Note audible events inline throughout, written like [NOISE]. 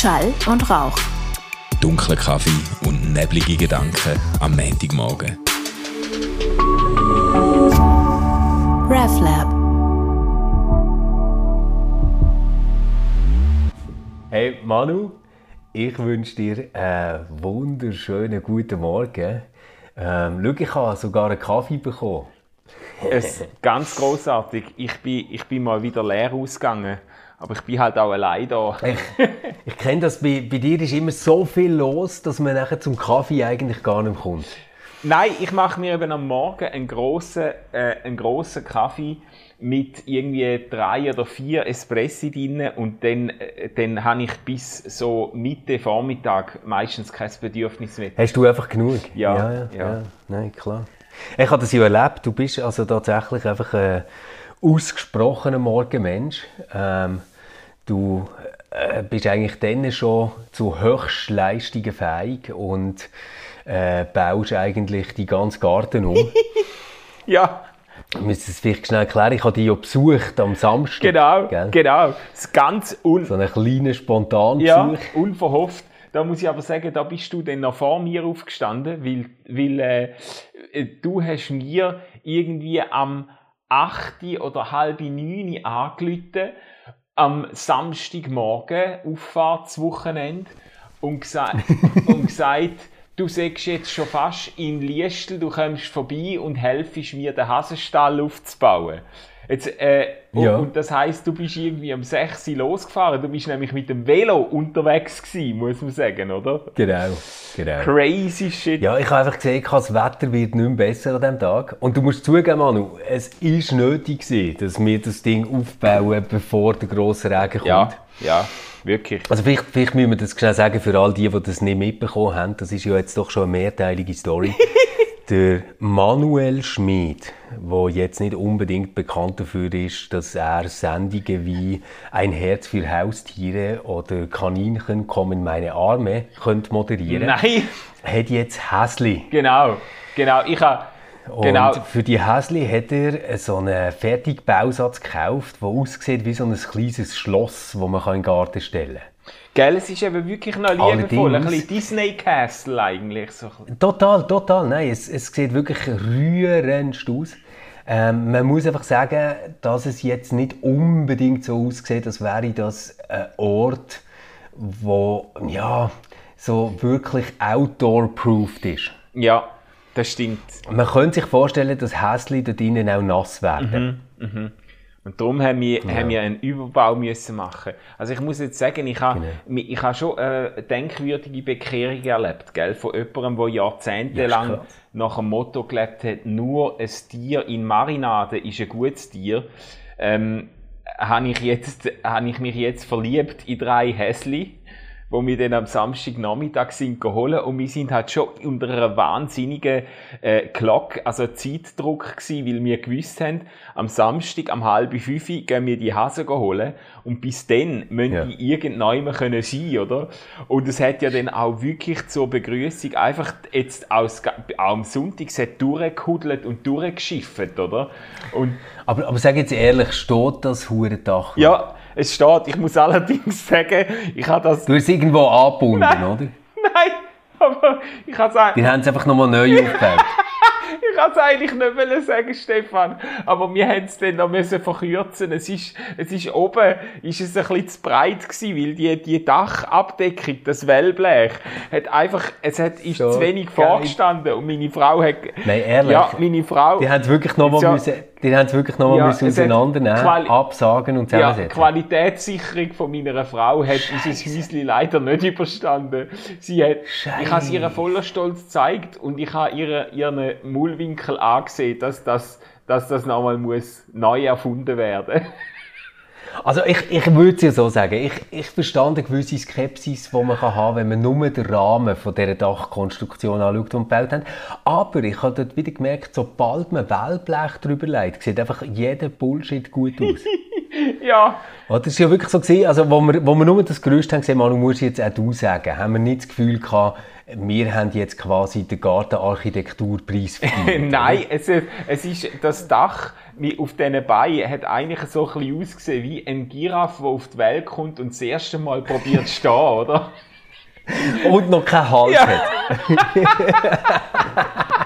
Schall und Rauch. Dunkler Kaffee und neblige Gedanken am Montagmorgen. RevLab. Hey Manu, ich wünsche dir einen wunderschönen guten Morgen. Ähm, schau, ich habe sogar einen Kaffee bekommen. [LAUGHS] Es ganz großartig. Ich bin, ich bin mal wieder leer ausgegangen, aber ich bin halt auch allein da. Ich, ich kenne das, bei, bei dir ist immer so viel los, dass man nachher zum Kaffee eigentlich gar nicht kommt. Nein, ich mache mir eben am Morgen einen grossen, äh, einen grossen Kaffee mit irgendwie drei oder vier Espressi drin und dann, äh, dann habe ich bis so Mitte Vormittag meistens kein Bedürfnis mehr. Hast du einfach genug? Ja, ja, ja, ja. ja. Nein, klar. Ich habe das ja erlebt. Du bist also tatsächlich einfach ein ausgesprochener Morgenmensch. Ähm, du äh, bist eigentlich dann schon zu Höchstleistungen fähig und äh, baust eigentlich die ganze Garten um. [LAUGHS] Ja, Ich muss es vielleicht schnell erklären. Ich habe dich ja besucht am Samstag. genau, gell? genau. Das ganz un So einen kleinen Spontanbesuch. Ja, unverhofft. Da muss ich aber sagen, da bist du dann noch vor mir aufgestanden, weil, weil äh, du hast mir irgendwie am 8. oder halb 9. angerufen, am Samstagmorgen, Auffahrtswochenende, und, gesa [LAUGHS] und gesagt, du sagst jetzt schon fast in Liestel, du kommst vorbei und helfst mir, den Hasenstall aufzubauen. Jetzt, äh, und, Ja. und das heisst, du bist irgendwie um 6 Uhr losgefahren. Du bist nämlich mit dem Velo unterwegs gewesen, muss man sagen, oder? Genau, genau. Crazy shit. Ja, ich habe einfach gesehen, das Wetter wird nicht mehr besser an diesem Tag. Und du musst zugeben, Manu, es war nötig, gewesen, dass wir das Ding aufbauen, bevor der grosse Regen kommt. ja, ja, wirklich. Also vielleicht, vielleicht müssen wir das schnell sagen für all die, die das nicht mitbekommen haben. Das ist ja jetzt doch schon eine mehrteilige Story. [LAUGHS] der Manuel Schmid, der jetzt nicht unbedingt bekannt dafür ist, dass er Sendungen wie «Ein Herz für Haustiere» oder «Kaninchen kommen in meine Arme» könnte moderieren Nein, hat jetzt Häsli. genau, genau. Ich habe, Und genau, für die Häsli hat er so einen Fertigbausatz gekauft, der aussieht wie so ein kleines Schloss, das man in den Garten stellen kann. Gell, es ist eben wirklich noch liebevoll. Ein Allerdings- bisschen Disney Castle eigentlich. So. ein. Total, total. Nein, es, es sieht wirklich rührendst aus. Ähm, man muss einfach sagen, dass es jetzt nicht unbedingt so aussieht, als wäre das ein Ort, wo ja, so wirklich outdoor-proofed ist. Ja, das stimmt. Man könnte sich vorstellen, dass Häsli dort drinnen auch nass werden. Und darum haben wir, haben wir einen Überbau müssen machen. Also ich muss jetzt sagen, ich habe, Genau. ich habe schon äh, denkwürdige Bekehrungen erlebt, gell? Von jemandem, der jahrzehntelang Ja, nach dem Motto gelebt hat, nur ein Tier in Marinade ist ein gutes Tier. Ähm, habe ich, jetzt, habe ich mich jetzt verliebt in drei Häsli, wo wir dann am Samstagnachmittag sind geholt und wir sind halt schon unter einer wahnsinnigen äh, Glock, also Zeitdruck gewesen, weil wir gewusst haben, am Samstag am halb fünf gehen wir die Hasen holen und bis dann müssen Ja. die irgendjemand können sein, oder? Und es hat ja dann auch wirklich zur Begrüßung einfach jetzt aus, auch am Sonntag es hat durchgehudelt und durchgeschifft, oder? Und Aber, aber sag jetzt ehrlich, steht das Hurendach? ja, es steht, ich muss allerdings sagen, ich habe das, Du hast irgendwo angebunden, Nein. oder? nein, aber ich habe es Die haben es einfach nochmal neu aufgebaut. [LAUGHS] Ich kann es eigentlich nicht wollen sagen, Stefan, aber wir haben es dann noch müssen verkürzen. Es ist, es ist oben, ist es ein bisschen zu breit gewesen, weil die, die Dachabdeckung, das Wellblech, hat einfach, es hat, ist So zu wenig geil. vorgestanden und meine Frau hat, Nein, ehrlich. ja, meine Frau, Die haben es wirklich nochmal Ja. müssen, die haben es wirklich nochmal Ja, müssen auseinandernehmen, Quali- absagen und ja, zusammensetzen. Qualitätssicherung von meiner Frau hat dieses Häuschen leider nicht überstanden. Sie hat, ich habe es ihr voller Stolz gezeigt und ich habe ihr, ihren Mullwinkel angesehen, dass das, dass das nochmal muss neu erfunden werden. Also ich, ich würde es ja so sagen, ich, ich verstand eine gewisse Skepsis, die man kann haben kann, wenn man nur den Rahmen von dieser Dachkonstruktion anschaut, wir gebaut haben. Aber ich habe dort wieder gemerkt, sobald man Wellblech drüber legt, sieht einfach jeder Bullshit gut aus. [LAUGHS] ja, Oder? Das war ja wirklich so, gewesen, also, wo, wir, wo wir nur das Gerüst haben gesehen, Manu, musst jetzt auch du sagen, haben wir nicht das Gefühl gehabt, wir haben jetzt quasi den Gartenarchitekturpreis verdient. [LAUGHS] Nein, es, es ist das Dach, auf diesen Beinen hat eigentlich so ein bisschen ausgesehen wie ein Giraffe, der auf die Welt kommt und das erste Mal probiert zu stehen, [LAUGHS] oder? Und noch keinen Hals Ja. hat. [LAUGHS]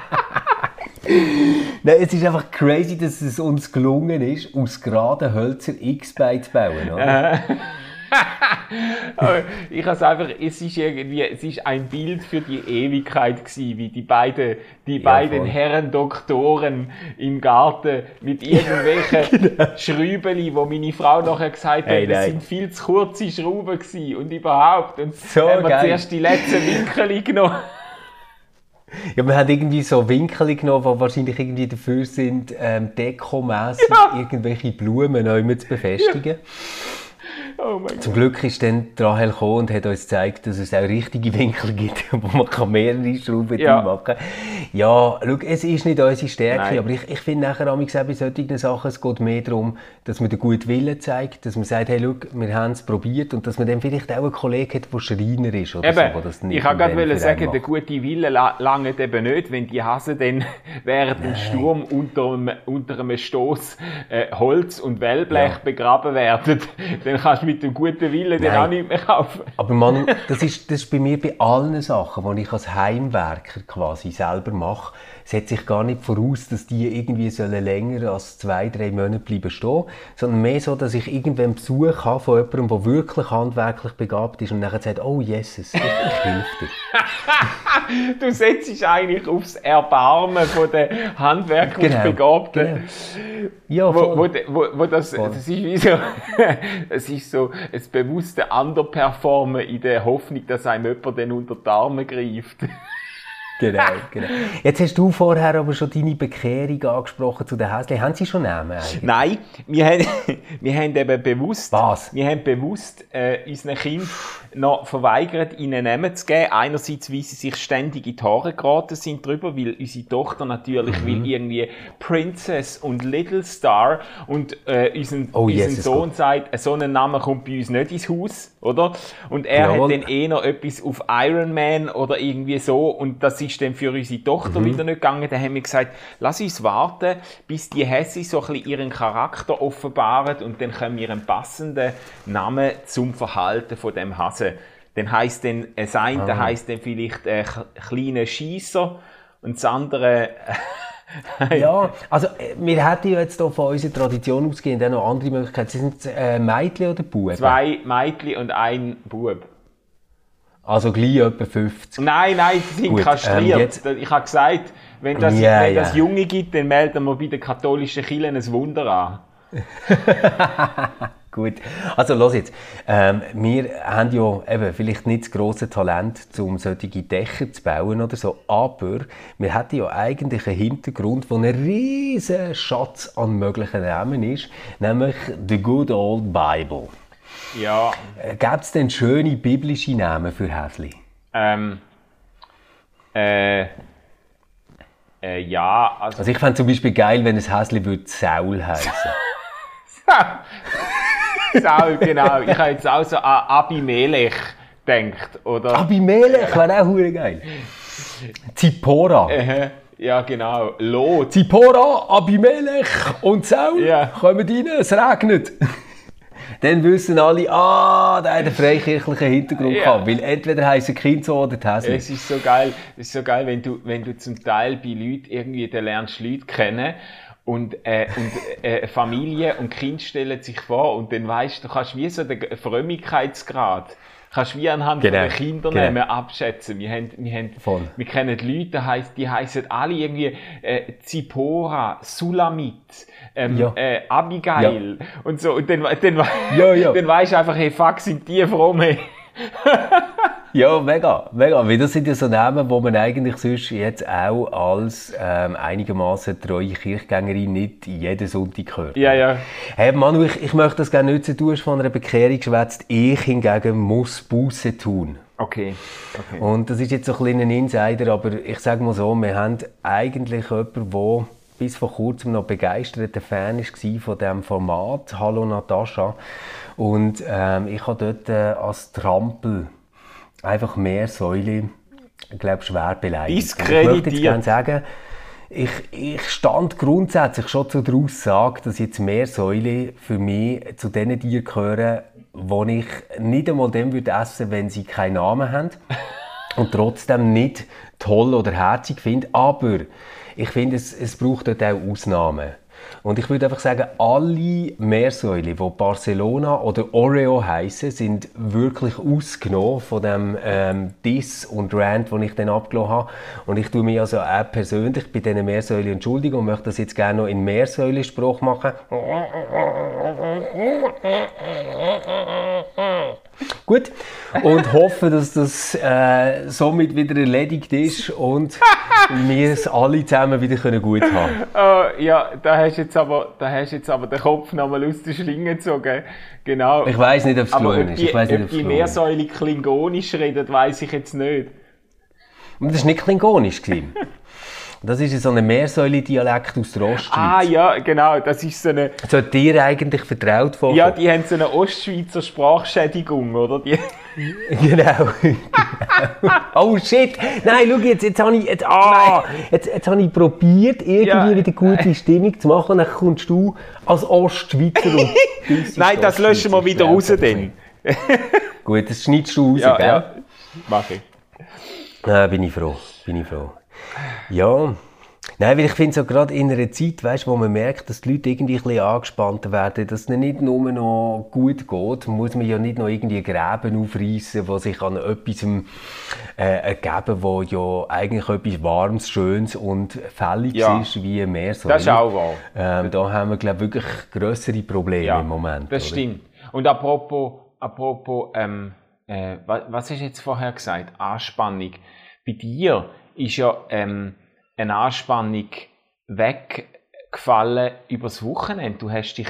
Nein, es ist einfach crazy, dass es uns gelungen ist, aus geraden Hölzern X-Beine zu bauen. Oder? [LAUGHS] Ich habe einfach, es ist irgendwie, es ist ein Bild für die Ewigkeit gewesen, wie die beiden, die beiden voll. Herren Doktoren im Garten mit irgendwelchen [LAUGHS] Schrübeli, wo meine Frau nachher gesagt hat, Hey, das sind viel zu kurze Schrauben gewesen und überhaupt. Und So haben wir geil. zuerst die letzten Winkel genommen. Ja, wir haben irgendwie so Winkel genommen, die wahrscheinlich irgendwie dafür sind, ähm, dekomässig Ja. irgendwelche Blumen neu zu befestigen. Oh. Zum Glück ist dann Rahel gekommen und hat uns gezeigt, dass es auch richtige Winkel gibt, [LAUGHS] wo man mehrere Schrauben Ja. ja. machen kann. Ja, schau, es ist nicht unsere Stärke, Nein. aber ich, ich finde nachher auch bei solchen Sachen, es geht mehr darum, dass man den guten Willen zeigt, dass man sagt, hey, schau, wir haben es probiert und dass man dann vielleicht auch einen Kollegen hat, der Schreiner ist oder so, der Eben, das nicht ich wollte gerade sagen, der macht. gute Wille la- lange eben nicht, wenn die Hasen dann [LAUGHS] während dem Sturm unter einem, unter einem Stoß äh, Holz und Wellblech Ja. begraben werden, [LAUGHS] dann kannst du mit dem guten Willen dann Nein. auch nicht mehr kaufen. Aber Manu, [LAUGHS] das ist, das ist bei mir bei allen Sachen, die ich als Heimwerker quasi selber mache, setze ich gar nicht voraus, dass die irgendwie sollen länger als zwei, drei Monate bleiben stehen, sondern mehr so, dass ich irgendwann Besuch habe von jemandem, der wirklich handwerklich begabt ist und dann sagt, oh Jesus, ich, ich helfe dir. [LAUGHS] Du setzt dich eigentlich aufs Erbarmen von den handwerklich Genau, Begabten. Ja, Wo, voll. wo, wo, wo das, das ist wie so, [LAUGHS] es ist so ein bewusste Underperformen in der Hoffnung, dass einem jemand dann unter die Arme greift. Genau, [LAUGHS] genau. Jetzt hast du vorher aber schon deine Bekehrung angesprochen zu den Häschen. Haben sie schon Namen eigentlich? Nein, wir haben, [LAUGHS] wir haben eben bewusst, Was? wir haben bewusst äh, unseren Kindern noch verweigert, ihnen Namen zu geben. Einerseits, weil sie sich ständig in die Haare geraten sind drüber, weil unsere Tochter natürlich Mhm. will irgendwie Princess und Little Star und äh, unser, Oh, unser Jesus Sohn sagt, so ein Name kommt bei uns nicht ins Haus, oder? Und er Jawohl. hat dann eher etwas auf Iron Man oder irgendwie so und das ist dann für unsere Tochter Mhm. wieder nicht gegangen. Da haben wir gesagt, lass uns warten, bis die Hässe so ein bisschen ihren Charakter offenbaren und dann können wir einen passenden Namen zum Verhalten von dem Hasen. Dann heisst dann, das eine Ah. heisst dann vielleicht äh, kleiner Schießer und das andere [LAUGHS] Ja, also äh, wir hätten ja jetzt hier von unserer Tradition ausgehend auch noch andere Möglichkeiten. Sie sind äh, Mädchen oder Buben? zwei Mädchen und ein Bub. Also gleich etwa 50. Nein, nein, sie sind Gut, kastriert. ähm, jetzt- ich habe gesagt, wenn das, Ja, wenn das Junge gibt, dann melden wir bei den katholischen Kirchen ein Wunder an. [LAUGHS] Gut, also los jetzt. Ähm, wir haben ja eben vielleicht nicht das grosse Talent, um solche Dächer zu bauen oder so, aber wir hätten ja eigentlich einen Hintergrund, wo ein riesen Schatz an möglichen Namen ist, nämlich the good old Bible. Ja, Äh, Gibt es denn schöne biblische Namen für Häsli? ähm, äh, äh, ja, also, Also ich fände zum Beispiel geil, wenn ein Häsli würde Saul heißen. [LAUGHS] Saul, genau. Ich habe jetzt auch so an Abimelech gedacht, oder? Abimelech wäre auch hure geil. Zipora. Äh, ja, genau. Lot. Zipora, Abimelech und Saul Ja. kommen rein, es regnet. Dann wissen alle, ah, der hat einen freikirchlichen Hintergrund Ja. gehabt. Weil entweder heisst ein Kind so oder Häsli. Es ist so geil, es ist so geil, wenn du, wenn du zum Teil bei Leuten irgendwie, da lernst Leute kennen und, äh, und äh, Familie und Kind stellen sich vor und dann weißt du, du kannst wie so den Frömmigkeitsgrad kannst wie anhand Genau, von den Kindernamen abschätzen. Wir, haben, wir, haben, Voll. wir kennen Leute, die heiss- die heißen alle irgendwie äh, Zipora, Sulamit, ähm, Ja. äh, Abigail und so. Und dann, dann, Ja, ja. [LAUGHS] dann weißt du einfach, hey, fuck, sind die fromm, hey. [LAUGHS] Ja, mega, mega. Weil das sind ja so Namen, wo man eigentlich sonst jetzt auch als ähm, einigermaßen treue Kirchgängerin nicht jeden Sonntag hört. Ja, ja. Hey Manu, ich, ich möchte das gerne nutzen. Du hast von einer Bekehrung geschwätzt. Ich hingegen muss Buße tun. Okay. okay. Und das ist jetzt so ein kleiner Insider, aber ich sage mal so, wir haben eigentlich jemanden, der bis vor kurzem noch begeisterter Fan war von diesem Format «Hallo Natascha». Und ähm, ich habe dort äh, als Trampel einfach mehr Säule, ich glaube, schwer beleidigt. Ich möchte jetzt gerne sagen, ich, ich stand grundsätzlich schon zu der Aussage, dass jetzt Meersäule für mich zu den Tieren gehören, die ich nicht einmal dem würde essen, wenn sie keinen Namen haben [LAUGHS] und trotzdem nicht toll oder herzig finde. Aber ich finde, es, es braucht dort auch Ausnahmen. Und ich würde einfach sagen, alle Meersäule, die Barcelona oder Oreo heißen, sind wirklich ausgenommen von dem ähm, Diss und Rant, den ich dann abgelassen habe. Und ich tue mich also auch persönlich bei diesen Meersäule entschuldigen und möchte das jetzt gerne noch in Meersäule-Spruch machen. Gut. Und hoffe, dass das äh, somit wieder erledigt ist und [LAUGHS] wir es alle zusammen wieder können gut haben oh, Ja, da hast jetzt aber, da hast jetzt aber den Kopf nochmal aus der Schlinge gezogen. Genau. Ich weiß nicht, ob es gelungen ist. Ich weiß nicht, ob die Meersäule klingonisch redet, weiß ich jetzt nicht. Das war nicht klingonisch. [LAUGHS] Das ist so ein Meersäule-Dialekt aus der Ostschweiz. Ah ja, genau, das ist so eine... So dir eigentlich vertraut vorkommen. Ja, die haben so eine Ostschweizer Sprachschädigung, oder? Die... [LAUGHS] genau. [LAUGHS] oh shit! Nein, schau jetzt, jetzt habe ich, jetzt, ah, jetzt, jetzt habe ich probiert, irgendwie ja. wieder gute Stimmung zu machen und dann kommst du als Ostschweizer und [LAUGHS] Nein, das löschen wir wieder raus dann. Gut, das schneidest du raus, ja, gell? Ja, mach ich. Ah, bin ich froh, bin ich froh. Ja. Nein, weil ich finde so gerade in einer Zeit, weißt, wo man merkt, dass die Leute irgendwie ein bisschen angespannter werden, dass es nicht nur noch gut geht, muss man ja nicht noch irgendwie Gräben aufreißen, die sich an etwas äh, ergeben, wo ja eigentlich etwas Warmes, Schönes und Fälliges ja. ist, wie mehr so. Das ist auch wahr. Ähm, da haben wir, glaube ich, wirklich größere Probleme ja, im Moment. Das oder? stimmt. Und apropos, apropos ähm, äh, was, was hast du jetzt vorher gesagt? Anspannung. Bei dir ist ja ähm, eine Anspannung weggefallen übers Wochenende. Du hast dich,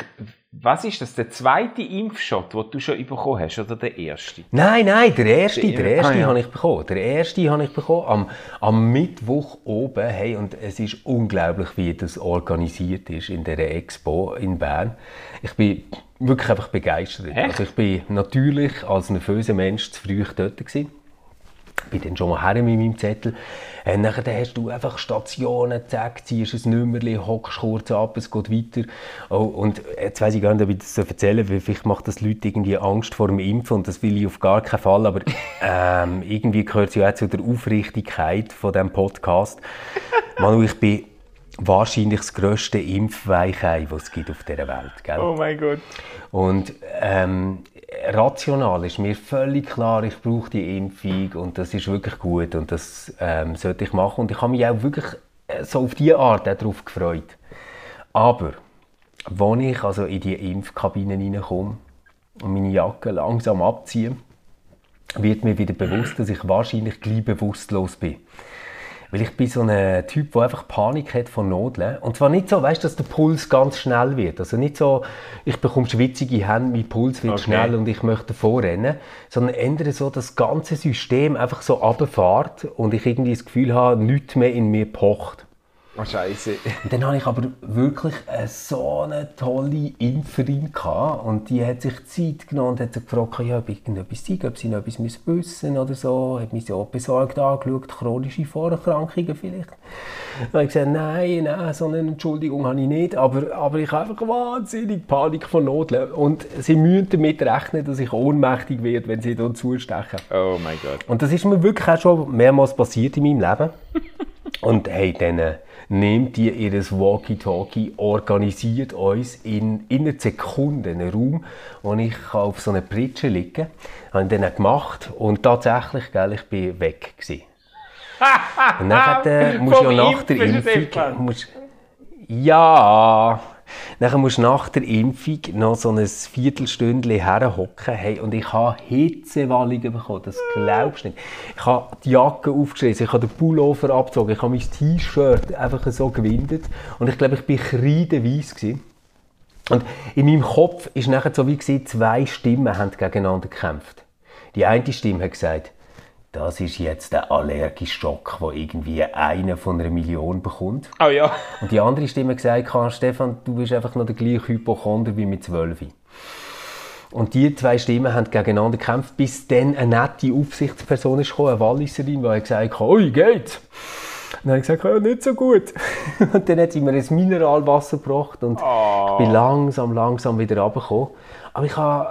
was ist das, der zweite Impfshot, den du schon bekommen hast, oder der erste? Nein, nein, der erste, der erste ah, ja. habe ich bekommen. Der erste habe ich bekommen am, am Mittwoch oben. Hey, und es ist unglaublich, wie das organisiert ist in der Expo in Bern. Ich bin wirklich einfach begeistert. Echt? Also ich bin natürlich als nervöser Mensch zu früh dort gewesen bin dann schon mal her mit meinem Zettel. Äh, nachher hast du einfach Stationen, zack, ziehst ein Nummerchen, hockst kurz ab, es geht weiter. Oh, und jetzt weiss ich gar nicht, ob ich das so erzählen weil vielleicht macht das Leute irgendwie Angst vor dem Impfen und das will ich auf gar keinen Fall, aber [LAUGHS] ähm, irgendwie gehört es ja auch zu der Aufrichtigkeit von diesem Podcast. Manu, ich bin wahrscheinlich das grösste Impfweichei, das es gibt auf dieser Welt. Gell? Oh mein Gott. Und ähm, rational ist mir völlig klar, ich brauche die Impfung und das ist wirklich gut und das ähm, sollte ich machen. Und ich habe mich auch wirklich äh, so auf diese Art darauf gefreut. Aber, als ich also in die Impfkabine reinkomme und meine Jacke langsam abziehe, wird mir wieder bewusst, dass ich wahrscheinlich gleich bewusstlos bin. Weil ich bin so ein Typ, der einfach Panik hat von Nodeln. Und zwar nicht so, weißt dass der Puls ganz schnell wird. Also nicht so, ich bekomme schwitzige Hände, mein Puls wird okay. schnell und ich möchte vorrennen. Sondern ändere so das ganze System einfach so runterfährt und ich irgendwie das Gefühl habe, nichts mehr in mir pocht. Oh, Scheiße. Und dann habe ich aber wirklich so eine tolle Impferin gehabt und die hat sich Zeit genommen und hat sich gefragt, ja, ob irgendetwas sei, ob sie noch etwas wissen müssen oder so. Hat mich so besorgt angeschaut, chronische Vorerkrankungen vielleicht. Dann habe ich gesagt, nein, nein, so eine Entschuldigung habe ich nicht, aber, aber ich habe einfach wahnsinnig Panik von Nodeln. Und sie müssen damit rechnen, dass ich ohnmächtig werde, wenn sie dann zustechen. Oh mein Gott. Und das ist mir wirklich auch schon mehrmals passiert in meinem Leben. [LAUGHS] und hey, dann nehmt ihr ihr Walkie-Talkie, organisiert uns in innerhalb Sekunden einen Raum, wo ich auf so einer Pritsche liegen kann. Habe ich dann gemacht und tatsächlich, gell, ich bin weg gewesen. [LAUGHS] und dann äh, musst du ja nach der Impfung... Musst, ja... Dann musst du nach der Impfung noch so ein Viertelstündchen herhocken. Hey, und ich habe Hitzewallungen bekommen, das glaubst du nicht. Ich habe die Jacke aufgeschrieben, ich habe den Pullover abgezogen, ich habe mein T-Shirt einfach so gewindet. Und ich glaube, ich war kreideweiss. Und in meinem Kopf war nachher so wie gewesen, zwei Stimmen haben gegeneinander gekämpft. Die eine Stimme hat gesagt, das ist jetzt der allergische Schock, den irgendwie einer von einer Million bekommt. Oh ja. Und die andere Stimme gesagt hat, Stefan, du bist einfach noch der gleiche Hypochonder wie mit 12. Und die zwei Stimmen haben gegeneinander gekämpft, bis dann eine nette Aufsichtsperson ist gekommen, eine Walliserin, die gesagt hat, «Ui, geht's?» dann habe ich gesagt, ja, nicht so gut. [LAUGHS] und dann hat sie mir ein Mineralwasser gebracht und oh. ich bin langsam, langsam wieder runtergekommen. Aber ich habe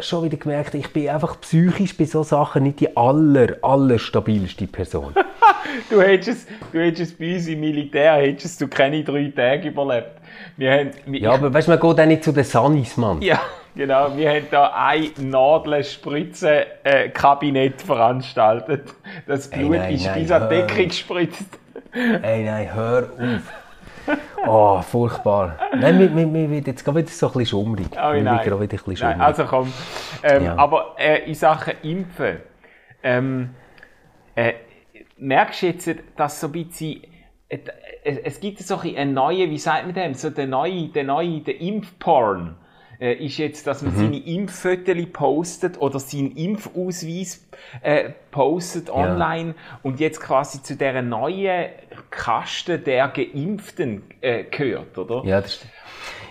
schon wieder gemerkt, ich bin einfach psychisch bei solchen Sachen nicht die aller, aller stabilste Person. [LAUGHS] du, hättest, du hättest bei uns im Militär hättest du keine drei Tage überlebt. Wir haben, wir, ja, aber weißt du, man geht auch nicht zu den Sunnis, Mann. Ja, genau. Wir haben da ein Nadelspritzen-Kabinett veranstaltet. Das Blut hey, nein, ist nein, bis an Decke gespritzt. Ey, nein, hör auf. [LAUGHS] Oh, furchtbar. Nein, mir, mir, mir wird jetzt gerade wieder so ein bisschen schummrig. Oh, nein. nein. Wieder ein bisschen schummrig. Nein, also komm. Ähm, ja. Aber äh, in Sachen Impfen, ähm, äh, merkst du jetzt, dass so ein bisschen äh, es gibt so ein neue, wie sagt man dem, so der neue, der neue, der Impfporn äh, ist jetzt, dass man mhm. seine Impffotos postet oder seinen Impfausweis äh, postet online ja. und jetzt quasi zu der neuen Kaste der Geimpften äh, gehört, oder? Ja, das stimmt.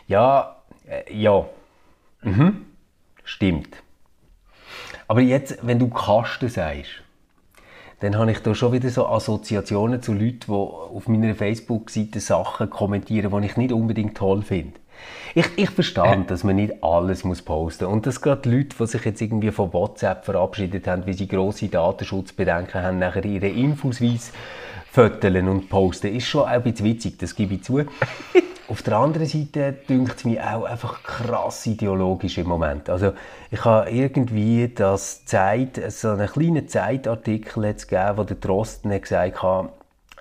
Ja, äh, ja. Mhm. Stimmt. Aber jetzt, wenn du Kaste sagst, dann habe ich da schon wieder so Assoziationen zu Leuten, die auf meiner Facebook-Seite Sachen kommentieren, die ich nicht unbedingt toll finde. Ich, ich verstehe, dass man nicht alles muss posten muss. Und dass gerade Leute, die sich jetzt irgendwie von WhatsApp verabschiedet haben, weil sie grosse Datenschutzbedenken haben, nachher ihre Infoausweis föteln und posten, ist schon ein bisschen witzig, das gebe ich zu. [LAUGHS] Auf der anderen Seite dünkt es mich auch einfach krass ideologisch im Moment. Also ich habe irgendwie das Zeit, so einen kleinen Zeitartikel jetzt gegeben, wo der Drosten gesagt hat,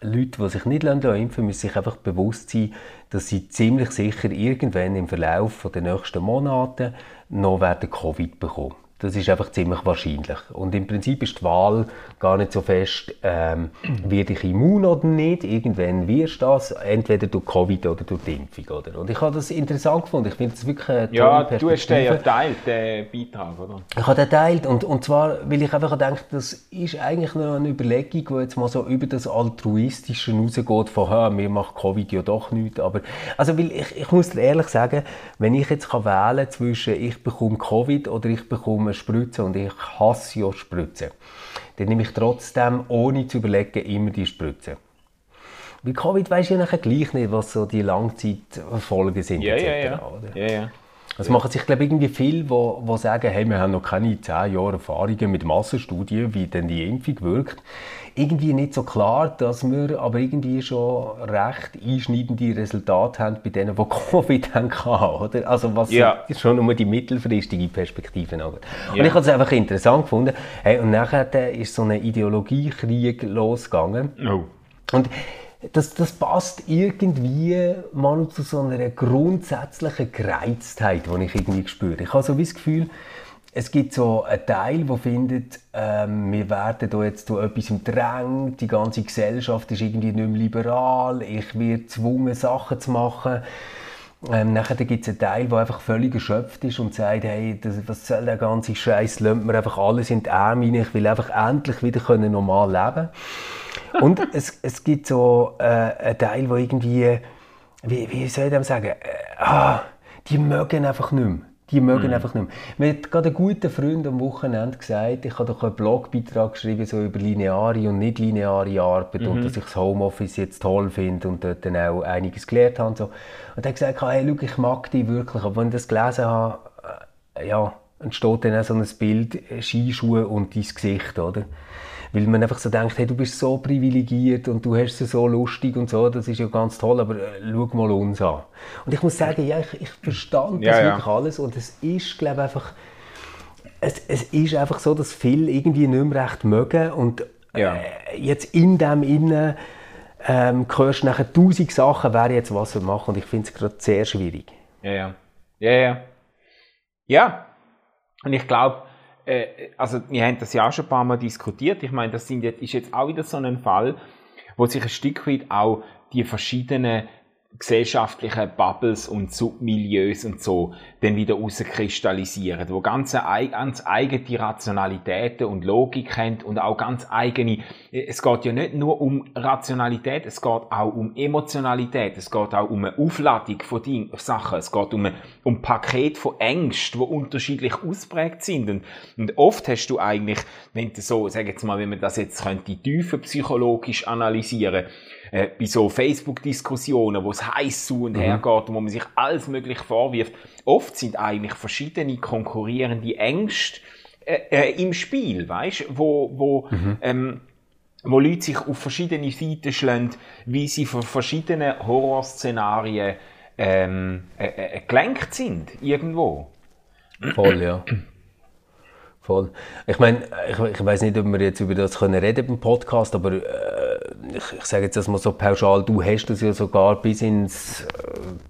Leute, die sich nicht impfen lassen, müssen sich einfach bewusst sein, dass sie ziemlich sicher irgendwann im Verlauf der nächsten Monate noch werden Covid bekommen. Das ist einfach ziemlich wahrscheinlich. Und im Prinzip ist die Wahl gar nicht so fest, ähm, werde ich immun oder nicht. Irgendwann wirst du das, entweder durch Covid oder durch die Impfung. Oder? Und ich habe das interessant gefunden. Ich finde es wirklich eine tolle Ja, du hast den ja geteilt, den Beitrag, oder? Ich habe den geteilt. Und, und zwar, weil ich einfach denke, das ist eigentlich noch eine Überlegung, die jetzt mal so über das Altruistische rausgeht, von, ha, mir macht Covid ja doch nichts. Aber, also, weil ich, ich muss dir ehrlich sagen, wenn ich jetzt kann wählen zwischen ich bekomme Covid oder ich bekomme Spritzen und ich hasse ja Spritzen, dann nehme ich trotzdem, ohne zu überlegen, immer die Spritze. Bei Covid weiß ich nachher gleich nicht, was so die Langzeitfolgen sind. Ja, ja, ja. ja, ja. Es machen sich, glaube ich, irgendwie viele, die, sagen, hey, wir haben noch keine 10 Jahre Erfahrungen mit Massenstudien, wie denn die Impfung wirkt. Irgendwie nicht so klar, dass wir aber irgendwie schon recht einschneidende Resultate haben bei denen, die [LAUGHS] Covid haben oder? Also was ja. schon nur die mittelfristige Perspektive angeht. Ja. Und ich habe es einfach interessant gefunden. Hey, und nachher ist so ein Ideologiekrieg losgegangen. Oh. Und das, das passt irgendwie mal zu so einer grundsätzlichen Gereiztheit, die ich irgendwie spüre. Ich habe so das Gefühl, es gibt so einen Teil, der findet, ähm, wir werden da jetzt zu etwas drängt, die ganze Gesellschaft ist irgendwie nicht mehr liberal, ich werde gezwungen, Sachen zu machen. Ähm, nachher gibt es einen Teil, der einfach völlig erschöpft ist und sagt, hey, das, was soll der ganze Scheiß, lasst mir einfach alles in die Arme rein, ich will einfach endlich wieder können normal leben Und [LAUGHS] es, es gibt so äh, einen Teil, der irgendwie, wie, wie soll ich dem sagen, äh, ah, die mögen einfach nicht mehr. Die mögen mm. einfach nicht mehr. Mir hat gerade ein guter Freund am Wochenende gesagt, ich habe doch einen Blogbeitrag geschrieben so über lineare und nicht lineare Arbeit -hmm. und dass ich das Homeoffice jetzt toll finde und dort dann auch einiges gelernt habe. Und, so. und er hat gesagt, hey, schau, ich mag dich wirklich. Aber wenn ich das gelesen habe, äh, ja, entsteht dann auch so ein Bild, Skischuhe und dein Gesicht, oder? Weil man einfach so denkt, hey, du bist so privilegiert und du hast es so lustig und so, das ist ja ganz toll, aber äh, schau mal uns an. Und ich muss sagen, ja, ich, ich verstand das ja, wirklich alles und es ist, glaube ich, einfach, es, es ist einfach so, dass viele irgendwie nicht mehr recht mögen und ja. äh, jetzt in dem Innen ähm, hörst du nachher tausend Sachen, wer jetzt was machen und ich finde es gerade sehr schwierig. Ja, ja. Ja, ja. Ja. Und ich glaube, äh, also wir haben das ja auch schon ein paar Mal diskutiert. Ich meine, das sind jetzt, ist jetzt auch wieder so ein Fall, wo sich ein Stück weit auch die verschiedenen gesellschaftlichen Bubbles und Submilieus und so dann wieder rauskristallisieren, wo ganz, ganz eigene Rationalitäten und Logik haben und auch ganz eigene, es geht ja nicht nur um Rationalität, es geht auch um Emotionalität, es geht auch um eine Aufladung von Dingen, Sachen, es geht um ein, um ein Paket von Ängsten, die unterschiedlich ausprägt sind. Und, und oft hast du eigentlich, wenn du so, sag jetzt mal, wenn man das jetzt könnte, tiefer psychologisch analysieren, äh, bei so Facebook-Diskussionen, wo es heiß zu und mhm. her geht und wo man sich alles möglich vorwirft, oft sind eigentlich verschiedene konkurrierende Ängste äh, äh, im Spiel, weißt, wo, wo mhm. ähm, wo Leute sich auf verschiedene Seiten schlagen, wie sie von verschiedenen Horrorszenarien ähm, äh, äh, gelenkt sind, irgendwo. Voll, ja. Voll. Ich meine, ich, ich weiß nicht, ob wir jetzt über das können reden beim Podcast, aber äh, ich, ich sage jetzt das mal so pauschal, du hast das ja sogar bis ins äh,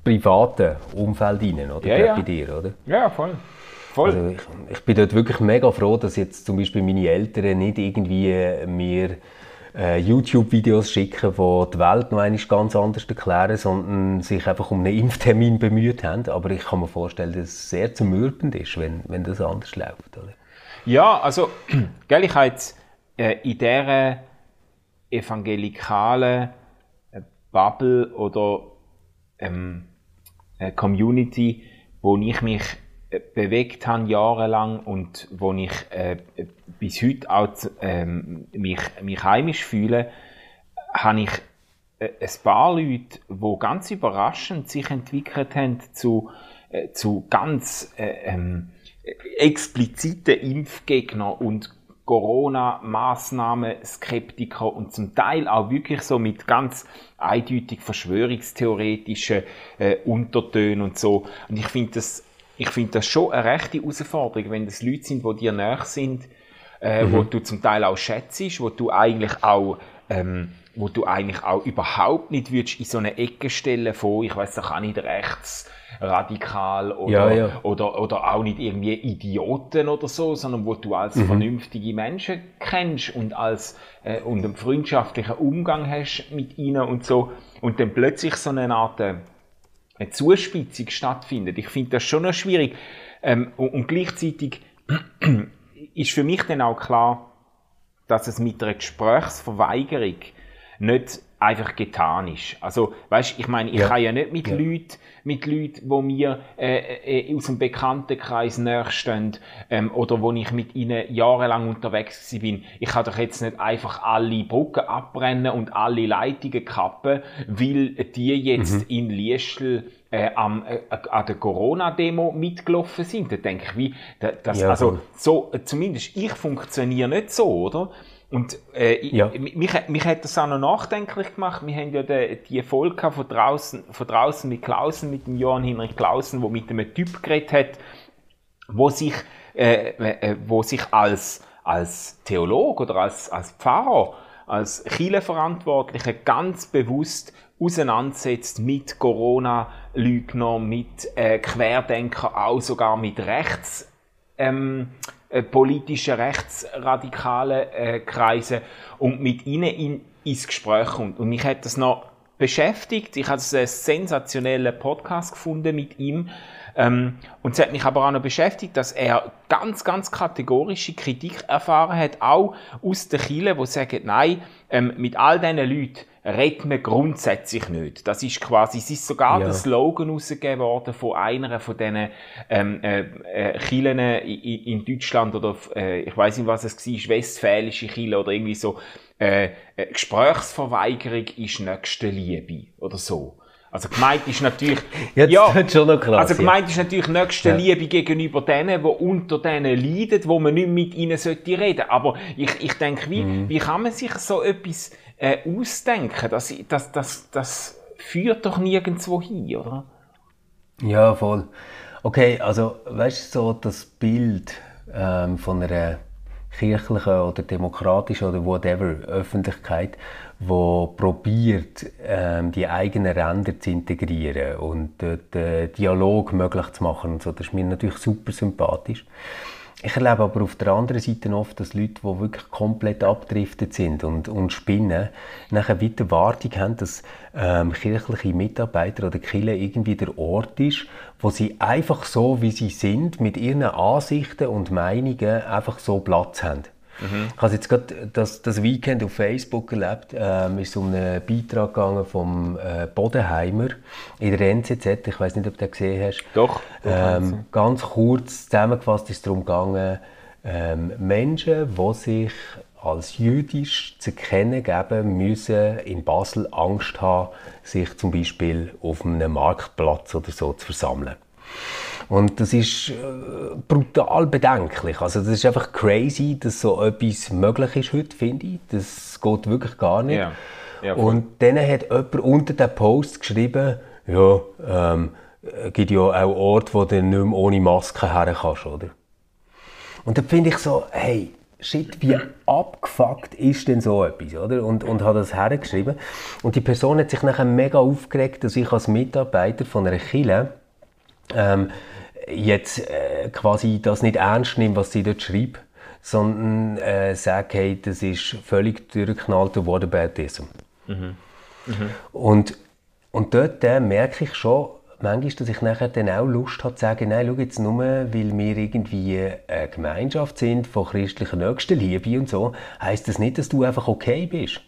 private Umfeld hinein, oder? Ja, ja. Bei dir, oder? Ja, voll. voll. Also ich, ich, bin dort wirklich mega froh, dass jetzt zum Beispiel meine Eltern nicht irgendwie mir äh, YouTube-Videos schicken, die die Welt noch einmal ganz anders erklären, sondern sich einfach um einen Impftermin bemüht haben. Aber ich kann mir vorstellen, dass es sehr zumülpend ist, wenn, wenn das anders läuft, oder? Ja, also, [CLEARS THROAT] gell, ich habe jetzt äh, in dieser evangelikalen äh, Bubble oder ähm, äh, Community, wo ich mich äh, bewegt habe jahrelang und wo ich äh, bis heute auch ähm, mich, mich heimisch fühle, habe ich äh, ein paar Leute, die ganz überraschend sich entwickelt haben zu, äh, zu ganz äh, ähm, expliziten Impfgegner und Corona-Maßnahmen-Skeptiker und zum Teil auch wirklich so mit ganz eindeutig verschwörungstheoretischen äh, Untertönen und so. Und ich finde das, ich finde das schon eine rechte Herausforderung, wenn das Leute sind, die dir näher sind, äh, mhm. wo du zum Teil auch schätzt, wo du eigentlich auch ähm, wo du eigentlich auch überhaupt nicht würdest in so eine Ecke stellen von, ich weiß auch nicht rechts radikal oder, ja, ja. oder, oder auch nicht irgendwie Idioten oder so, sondern wo du als mhm. vernünftige Menschen kennst und als äh, und einen freundschaftlichen Umgang hast mit ihnen und so und dann plötzlich so eine Art äh, eine Zuspitzung stattfindet. Ich finde das schon noch schwierig ähm, und, und gleichzeitig [CLEARS THROAT] ist für mich dann auch klar, dass es mit einer Gesprächsverweigerung nicht einfach getan ist. Also, weißt, ich meine, ich ja. kann ja nicht mit ja. Leuten, mit Leuten, wo mir äh, äh, aus dem Bekanntenkreis näher stehen, ähm, oder wo ich mit ihnen jahrelang unterwegs bin. Ich kann doch jetzt nicht einfach alle Brücken abbrennen und alle Leitungen kappen, weil die jetzt mhm. in Liestel äh, am, äh, an der Corona-Demo mitgelaufen sind. Da denke ich, wie, das, ja, also, so, zumindest ich funktioniere nicht so, oder? Und äh, ja. mich, mich hat das auch noch nachdenklich gemacht. Wir haben ja die, die Folge von draußen, von draußen mit Klausen, mit dem Johann Hinrich Klausen, wo mit einem Typ geredet hat, wo sich, äh, äh, wo sich als, als Theolog oder als, als Pfarrer, als Kirchenverantwortlicher ganz bewusst auseinandersetzt mit Corona-Lügnern, mit äh, Querdenker, auch sogar mit Rechts, ähm, äh, politische rechtsradikale äh, Kreise und mit ihnen in, ins Gespräch kommt. Und mich hat das noch beschäftigt. Ich habe einen sensationellen Podcast gefunden mit ihm. Ähm, und es hat mich aber auch noch beschäftigt, dass er ganz, ganz kategorische Kritik erfahren hat, auch aus der Kirche, wo sagen, nein, ähm, mit all diesen Leuten, redet man grundsätzlich nicht. Das ist quasi, es ist sogar ja. der Slogan rausgegeben worden von einer von diesen ähm, äh, äh, Kirchen in, in Deutschland oder äh, ich weiß nicht, was es war, westfälische Kirche oder irgendwie so, äh, äh, Gesprächsverweigerung ist nächste Liebe oder so. Also gemeint ist natürlich, [LAUGHS] Jetzt ja, schon noch krass, also gemeint ist natürlich nächste ja. Liebe gegenüber denen, die unter denen leiden, wo man nicht mit ihnen sollte reden. Aber ich, ich denke, wie, mhm. wie kann man sich so etwas äh, ausdenken. Das, das, das, das führt doch nirgendwo hin, oder? Ja, voll. Okay, also weißt du, so das Bild ähm, von einer kirchlichen oder demokratischen oder whatever Öffentlichkeit, wo probiert, ähm, die eigenen Ränder zu integrieren und äh, Dialog möglich zu machen und so, das ist mir natürlich super sympathisch. Ich erlebe aber auf der anderen Seite oft, dass Leute, die wirklich komplett abdriftet sind und, und spinnen, nachher wieder Wartung haben, dass ähm, kirchliche Mitarbeiter oder Kirche irgendwie der Ort ist, wo sie einfach so, wie sie sind, mit ihren Ansichten und Meinungen einfach so Platz haben. Mhm. Ich habe jetzt gerade das, das Weekend auf Facebook erlebt, ähm, ist um einen Beitrag gegangen vom äh, Bodenheimer in der NZZ. Ich weiß nicht, ob du den gesehen hast. Doch. Ähm, ganz kurz zusammengefasst ist es darum gegangen, ähm, Menschen, die sich als jüdisch zu erkennen geben, müssen in Basel Angst haben, sich zum Beispiel auf einem Marktplatz oder so zu versammeln. Und das ist äh, brutal bedenklich. Also das ist einfach crazy, dass so etwas möglich ist heute, finde ich. Das geht wirklich gar nicht. Ja. Ja, und dann hat jemand unter dem Post geschrieben, ja, ähm, es gibt ja auch Orte, wo du nicht mehr ohne Maske her kannst, oder? Und dann finde ich so, hey, shit, wie abgefuckt ist denn so etwas, oder? Und, und hat das hergeschrieben. Und die Person hat sich nachher mega aufgeregt, dass ich als Mitarbeiter von einer Kille ähm, jetzt äh, quasi das nicht ernst nehme, was sie dort schreibt, sondern äh, sage, hey, das ist völlig durchgeknallter Whataboutism. Mhm. Mhm. Und, und dort äh, merke ich schon, manchmal, dass ich nachher dann auch Lust habe zu sagen, nein, schau jetzt nur, weil wir irgendwie eine Gemeinschaft sind von christlicher Nächstenliebe und so, heisst das nicht, dass du einfach okay bist.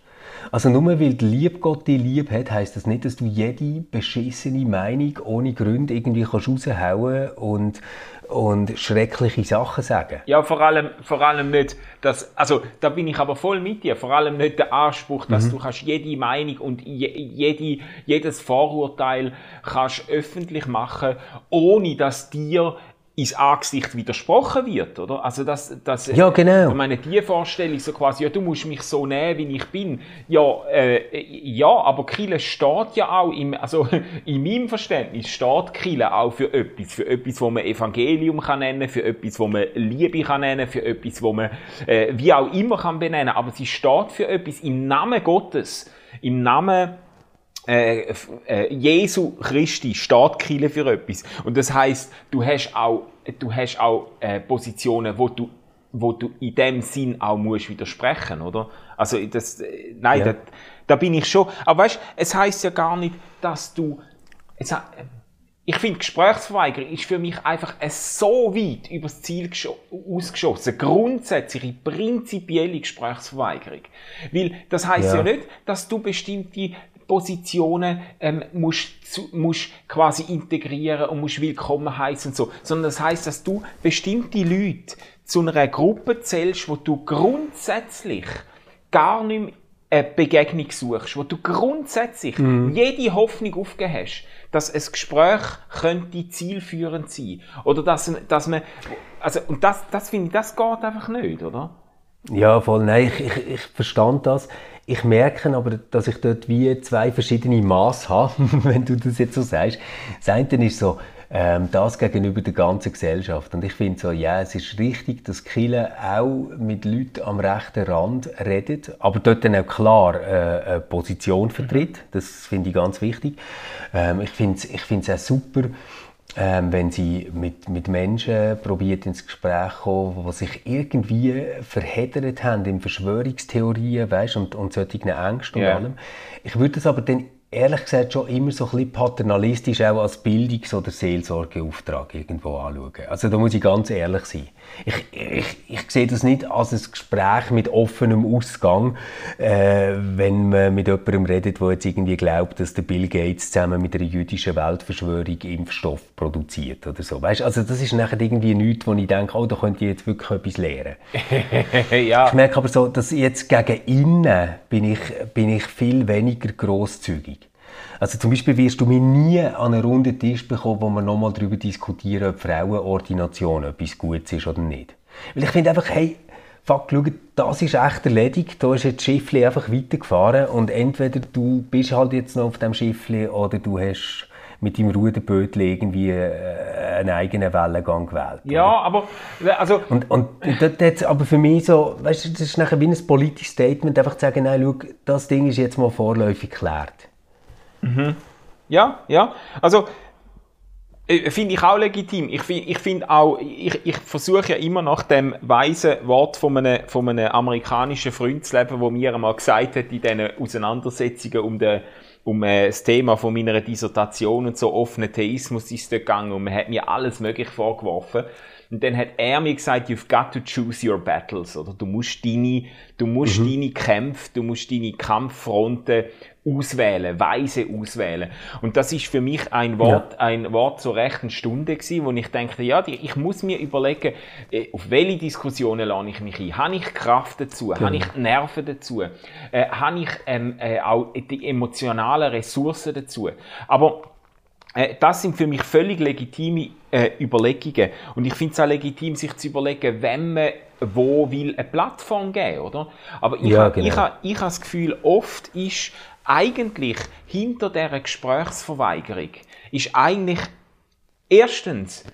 Also nur weil der lieb Gott dich lieb hat, heisst das nicht, dass du jede beschissene Meinung ohne Gründe irgendwie kannst raushauen und und schreckliche Sachen sagen. Ja, vor allem, vor allem nicht, dass, also da bin ich aber voll mit dir, vor allem nicht der Anspruch, dass mhm. du kannst jede Meinung und je, jede, jedes Vorurteil kannst öffentlich machen, ohne dass dir ins Angesicht widersprochen wird, oder? Also das, das, ja, genau. Ich meine, die Vorstellung so quasi, ja, du musst mich so nehmen, wie ich bin. Ja, äh, ja, aber Kille steht ja auch im, also [LAUGHS] in meinem Verständnis steht Kille auch für etwas, für etwas, wo man Evangelium kann nennen, für etwas, wo man Liebe kann nennen, für etwas, wo man äh, wie auch immer kann benennen. Aber sie steht für etwas im Namen Gottes, im Namen äh, äh, Jesu Christi steht Kirche für etwas. Und das heißt, du hast auch, du hast auch äh, Positionen, wo du, wo du in dem Sinn auch musst widersprechen, oder? Also das, äh, nein, ja. da, da bin ich schon. Aber weißt, es heißt ja gar nicht, dass du, es, ich finde, Gesprächsverweigerung ist für mich einfach so weit übers Ziel ausgeschossen. Grundsätzliche, prinzipielle Gesprächsverweigerung. Weil das heißt ja. ja nicht, dass du bestimmte Positionen ähm, musst, musst quasi integrieren und musst willkommen heißen und so, sondern das heißt, dass du bestimmte Leute zu einer Gruppe zählst, wo du grundsätzlich gar nicht mehr eine Begegnung suchst, wo du grundsätzlich mm. jede Hoffnung aufgegeben hast, dass ein Gespräch könnte zielführend sein oder dass, dass man also und das, das finde ich, das geht einfach nicht, oder? Ja, voll. Nein, ich, ich, ich verstand das. Ich merke aber, dass ich dort wie zwei verschiedene Maß habe, [LAUGHS] wenn du das jetzt so sagst. Das eine ist so, ähm, das gegenüber der ganzen Gesellschaft. Und ich finde so, ja, es ist richtig, dass Kille auch mit Leuten am rechten Rand redet, aber dort dann auch klar äh, eine Position vertritt. Das finde ich ganz wichtig. Ähm, ich finde es ich auch super, ähm, wenn sie mit, mit Menschen probiert ins Gespräch kommen, die sich irgendwie verheddert haben in Verschwörungstheorien, weißt, und, und solchen Ängsten yeah. und allem. Ich würde das aber dann ehrlich gesagt schon immer so ein bisschen paternalistisch auch als Bildungs- oder Seelsorgeauftrag irgendwo anschauen. Also da muss ich ganz ehrlich sein. Ich, ich, ich sehe das nicht als ein Gespräch mit offenem Ausgang, äh, wenn man mit jemandem redet, der jetzt irgendwie glaubt, dass der Bill Gates zusammen mit einer jüdischen Weltverschwörung Impfstoff produziert oder so. Weißt? Also das ist nachher irgendwie nichts, wo ich denke, oh, da könnte ich jetzt wirklich etwas lernen. [LAUGHS] ja. Ich merke aber so, dass jetzt gegen innen bin ich, bin ich viel weniger großzügig. Also zum Beispiel wirst du mich nie an einen runden Tisch bekommen, wo wir nochmal darüber diskutieren, ob Frauenordination etwas Gutes ist oder nicht. Weil ich finde einfach, hey, fuck, schau, das ist echt erledigt, da ist jetzt das Schiffli einfach weitergefahren und entweder du bist halt jetzt noch auf dem Schiffli oder du hast mit deinem Ruderbötchen irgendwie äh, einen eigenen Wellengang gewählt. Ja, oder? aber also und, und das, das aber für mich so, weißt du, das ist nachher wie ein politisches Statement, einfach zu sagen, nein, schau, das Ding ist jetzt mal vorläufig geklärt. Mhm. Ja, ja. Also Äh, finde ich auch legitim. Ich, ich finde auch, ich, ich versuche ja immer nach dem weisen Wort von einem, von einem amerikanischen Freund zu leben, wo mir einmal gesagt hat, in diesen Auseinandersetzungen um, den, um äh, das Thema von meiner Dissertation und so offener Theismus ist es dort gegangen und man hat mir alles möglich vorgeworfen. Und dann hat er mir gesagt, you've got to choose your battles, oder? Du musst deine, du musst mhm. deine Kämpfe, du musst deine Kampffronten auswählen, weise auswählen. Und das ist für mich ein Wort, ja. ein Wort zur rechten Stunde gewesen, wo ich dachte, ja, ich muss mir überlegen, äh, auf welche Diskussionen lade ich mich ein? Habe ich Kraft dazu? Genau. Habe ich Nerven dazu? Äh, habe ich ähm, äh, auch die emotionalen Ressourcen dazu? Aber äh, das sind für mich völlig legitime äh, Überlegungen. Und ich finde es auch legitim, sich zu überlegen, wenn man wo will eine Plattform geben, oder? Aber ich ja, habe genau. ich hab, ich hab das Gefühl, oft ist eigentlich hinter dieser Gesprächsverweigerung ist eigentlich erstens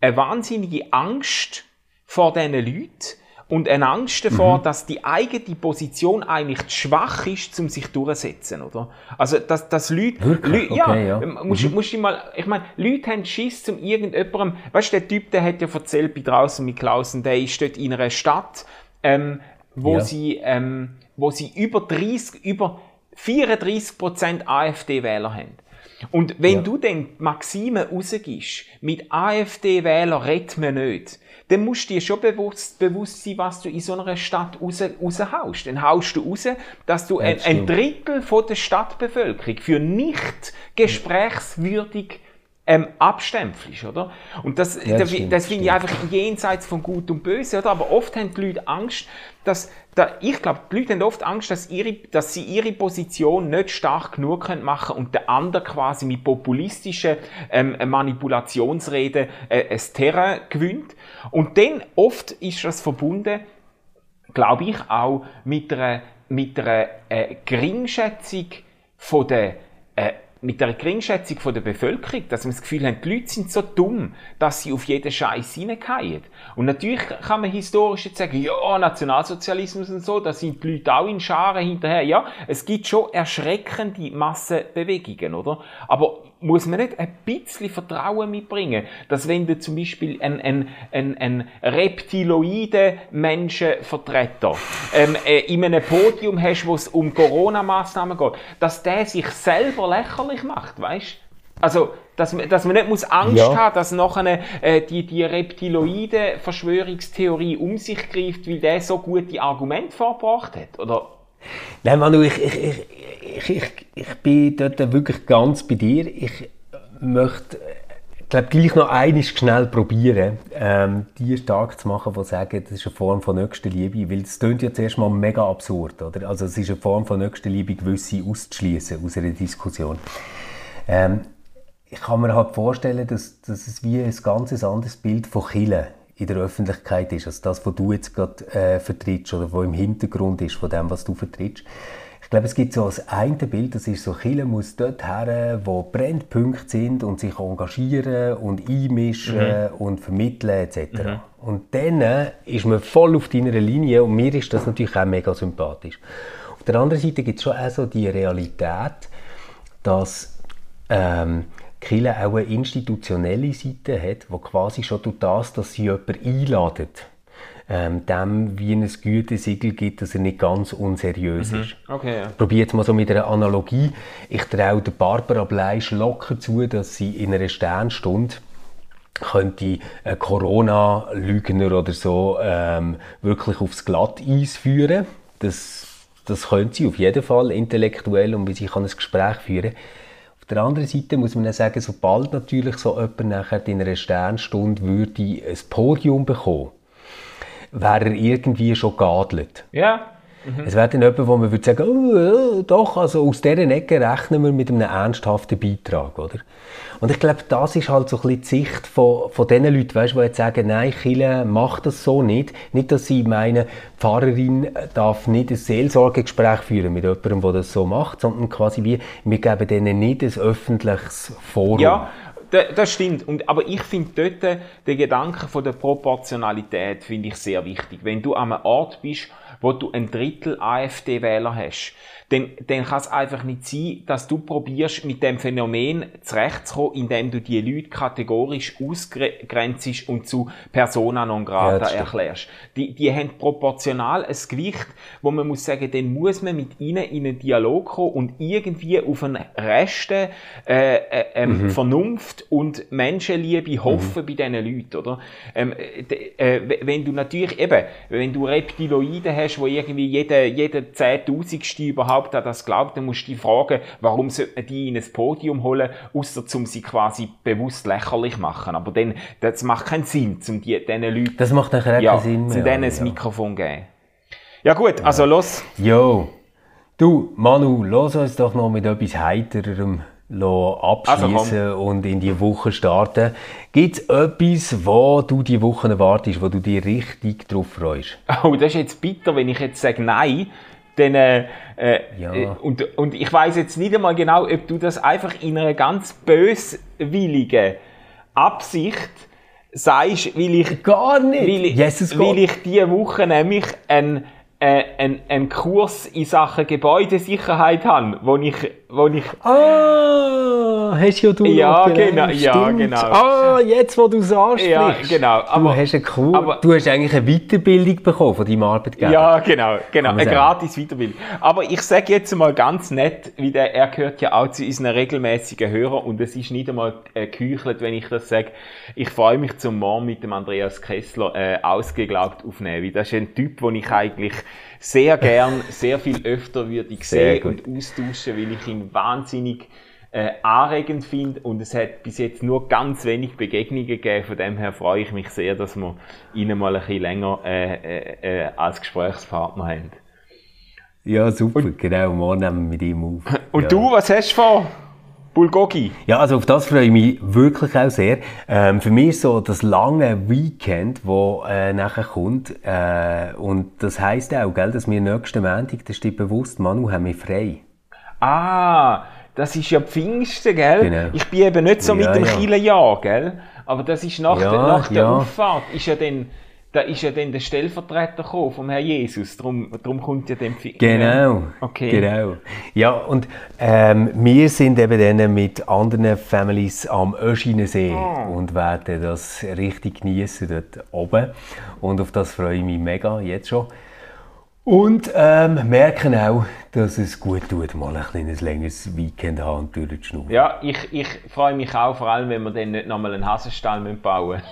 eine wahnsinnige Angst vor diesen Leuten und eine Angst davor, mhm. dass die eigene Position eigentlich zu schwach ist, um sich durchzusetzen, oder? Also, dass, dass Leute, Leute ja, okay, ja. Musst, mhm. musst du mal, ich meine, Leute haben Schiss zum irgendjemandem, weißt du, der Typ, der hat ja erzählt bei draußen mit Klausen, der ist dort in einer Stadt, ähm, wo ja. sie, ähm, wo sie über 30, über 34% AfD-Wähler haben. Und wenn ja. du dann Maxime rausgibst, mit AfD-Wähler redet man nicht, dann musst du dir schon bewusst, bewusst sein, was du in so einer Stadt raus, raushaust. Dann haust du raus, dass du ein, ein, Drittel von der Stadtbevölkerung für nicht gesprächswürdig ähm, abstempelst, oder? Und das, ja, das, das finde ich einfach jenseits von Gut und Böse, oder? Aber oft haben die Leute Angst, dass, da, ich glaube, die Leute haben oft Angst, dass, ihre, dass sie ihre Position nicht stark genug können machen und der andere quasi mit populistischen ähm, Manipulationsreden äh, ein Terrain gewinnt. Und dann oft ist das verbunden, glaube ich, auch mit einer, mit einer äh, Geringschätzung von der mit der Geringschätzung der Bevölkerung, dass man das Gefühl hat, die Leute sind so dumm, dass sie auf jeden Scheiß hineingehen. Und natürlich kann man historisch jetzt sagen, ja, Nationalsozialismus und so, da sind die Leute auch in Scharen hinterher. Ja, es gibt schon erschreckende Massenbewegungen, oder? Aber muss man nicht ein bisschen Vertrauen mitbringen, dass wenn du zum Beispiel einen, einen, einen, einen reptiloiden Menschenvertreter ähm, äh, in einem Podium hast, wo es um Corona-Massnahmen geht, dass der sich selber lächerlich macht, weißt? Also, dass man, dass man nicht muss Angst ja. haben, dass nachher äh, die, die reptiloide Verschwörungstheorie um sich greift, weil der so gute Argumente vorgebracht hat, oder? Nein, Manu, ich, ich, ich, ich, ich bin dort wirklich ganz bei dir. Ich möchte ich glaube, gleich noch eines schnell probieren, ähm, die stark zu machen, die sagen, das ist eine Form von Nächstenliebe, weil es klingt ja zuerst mal mega absurd, oder? Also es ist eine Form von Nächstenliebe, gewisse auszuschließen aus einer Diskussion. Ähm, ich kann mir halt vorstellen, dass, dass es wie ein ganz anderes Bild von Killen in der Öffentlichkeit ist, als das, was du jetzt gerade äh, vertrittst oder was im Hintergrund ist von dem, was du vertrittst. Ich glaube, es gibt so ein eine Bild, das ist so, Chile muss dort her, wo Brennpunkte sind und sich engagieren und einmischen mhm. und vermitteln etc. Mhm. Und dann ist man voll auf deiner Linie und mir ist das natürlich auch mega sympathisch. Auf der anderen Seite gibt es schon auch so die Realität, dass ähm, Kirche auch eine institutionelle Seite hat, die quasi schon durch das, dass sie jemanden einladen, ähm, dem wie ein Gütesiegel gibt, dass er nicht ganz unseriös mhm. ist. Okay, ja. Probiere jetzt mal so mit einer Analogie. Ich traue der Barbara Bleisch locker zu, dass sie in einer Sternstunde könnte Corona-Lügner oder so ähm, wirklich aufs Glatteis führen. Das, das könnte sie auf jeden Fall intellektuell und wie sie kann ein Gespräch führen kann der anderen Seite muss man sagen, sobald natürlich so jemand nachher in einer Sternstunde würde ein Podium bekommen, wäre er irgendwie schon geadelt. Ja. Mhm. Es wäre dann jemand, wo man würde sagen, oh, doch, also aus dieser Ecke rechnen wir mit einem ernsthaften Beitrag, oder? Und ich glaube, das ist halt so ein bisschen die Sicht von, von den Leuten, weißt, die jetzt sagen, nein, Chile macht das so nicht. Nicht, dass sie meinen, die Pfarrerin darf nicht ein Seelsorgegespräch führen mit jemandem, der das so macht, sondern quasi wie, wir geben denen nicht ein öffentliches Forum. Ja, Da- Das stimmt. Und, aber ich finde dort den Gedanken von der Proportionalität finde ich sehr wichtig. Wenn du an einem Ort bist, wo du ein Drittel AfD-Wähler hast, dann, dann kann es einfach nicht sein, dass du probierst, mit dem Phänomen zurechtzukommen, indem du die Leute kategorisch ausgrenzt und zu Persona non Ja, grata stimmt. erklärst. Die, die haben proportional ein Gewicht, wo man muss sagen, dann muss man mit ihnen in einen Dialog kommen und irgendwie auf einen Reste äh, äh, ähm, Mhm. Vernunft und Menschenliebe hoffen bei diesen Leuten, oder? Ähm, äh, äh, wenn du natürlich eben, wenn du Reptiloiden hast, wo irgendwie jeder, jeder Zehntausendste überhaupt an das glaubt, dann musst du dich fragen, warum sollte man die in ein Podium holen, außer um sie quasi bewusst lächerlich machen. Aber dann, das macht keinen Sinn, um die, diesen Leuten Das macht nachher ja, keinen Sinn mehr. zu denen ein ja. Mikrofon geben. Ja gut, also los. Jo. Du, Manu, lass uns doch noch mit etwas Heitererem abschließen Also und in die Woche starten. Gibt es etwas, wo du die Woche erwartest, wo du dich richtig drauf freust? [LAUGHS] Oh, das ist jetzt bitter, wenn ich jetzt sage Nein. Dann, äh, äh, Ja. äh, und, und ich weiß jetzt nicht einmal genau, ob du das einfach in einer ganz böswilligen Absicht sagst, weil ich, Gar nicht! weil ich, Jesus weil ich diese Woche nämlich einen, äh, einen, einen Kurs in Sachen Gebäudesicherheit habe, wo ich, wo ich Ah, hast ja du Ja, genau, ja, genau. Ah, jetzt, wo du es ansprichst. Ja, genau, Du aber- hast, eine Kur aber- du hast eigentlich eine Weiterbildung bekommen von deinem Arbeitgeber. Ja, genau, genau. Eine sagen. gratis Weiterbildung. Aber ich sage jetzt mal ganz nett, wie der, er gehört ja auch zu unseren regelmäßigen Hörern und es ist nicht einmal äh, geheuchelt, wenn ich das sage. Ich freue mich zum Morgen mit dem Andreas Kessler äh, ausgeglaubt aufnehmen, weil das ist ein Typ, den ich eigentlich sehr gern, sehr viel öfter würde ich sehen und austauschen, weil ich ihn wahnsinnig äh, anregend finde und es hat bis jetzt nur ganz wenig Begegnungen gegeben. Von dem her freue ich mich sehr, dass wir ihn mal ein bisschen länger äh, äh, äh, als Gesprächspartner haben. Ja, super, genau. Morgen nehmen wir mit ihm auf. [LAUGHS] Und ja. du, was hast du vor? Bulgogi? Ja, also auf das freue ich mich wirklich auch sehr. Ähm, für mich ist so das lange Weekend, wo äh, nachher kommt, äh, und das heisst auch, gell, dass wir nächsten Montag, das steht bewusst, Manu, haben wir frei. Ah, das ist ja Pfingsten, gell? Genau. Ich bin eben nicht so Ja, mit dem ja. Kieler Jahr, gell? Aber das ist nach, Ja, der, nach der. Auffahrt, ist ja dann, da ist ja dann der Stellvertreter gekommen vom Herrn Jesus. Darum, darum kommt ja dann. Genau. Okay. Genau. Ja, und ähm, wir sind eben dann mit anderen Families am Öschinensee Oh. und werden das richtig genießen dort oben. Und auf das freue ich mich mega, jetzt schon. Und ähm, merken auch, dass es gut tut, mal ein kleines längeres Weekend haben und durchzuschnaufen. Ja, ich, ich freue mich auch, vor allem, wenn wir dann nicht nochmal einen Hasenstall müssen bauen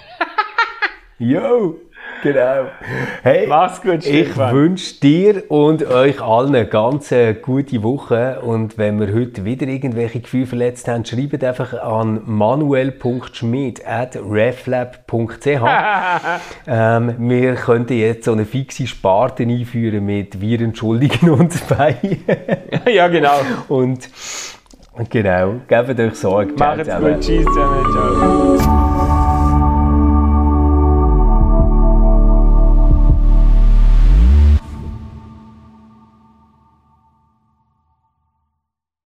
Jo, genau. Hey, Mach's gut, ich wünsche dir und euch allen eine ganz äh, gute Woche. Und wenn wir heute wieder irgendwelche Gefühle verletzt haben, schreibt einfach an manuel.schmidt.reflab.ch. [LAUGHS] ähm, wir könnten jetzt so eine fixe Sparte einführen mit Wir entschuldigen uns [LAUGHS] bei. ja, genau. und genau, gebt euch Sorge. Macht's gut. Tschüss zusammen. Ciao.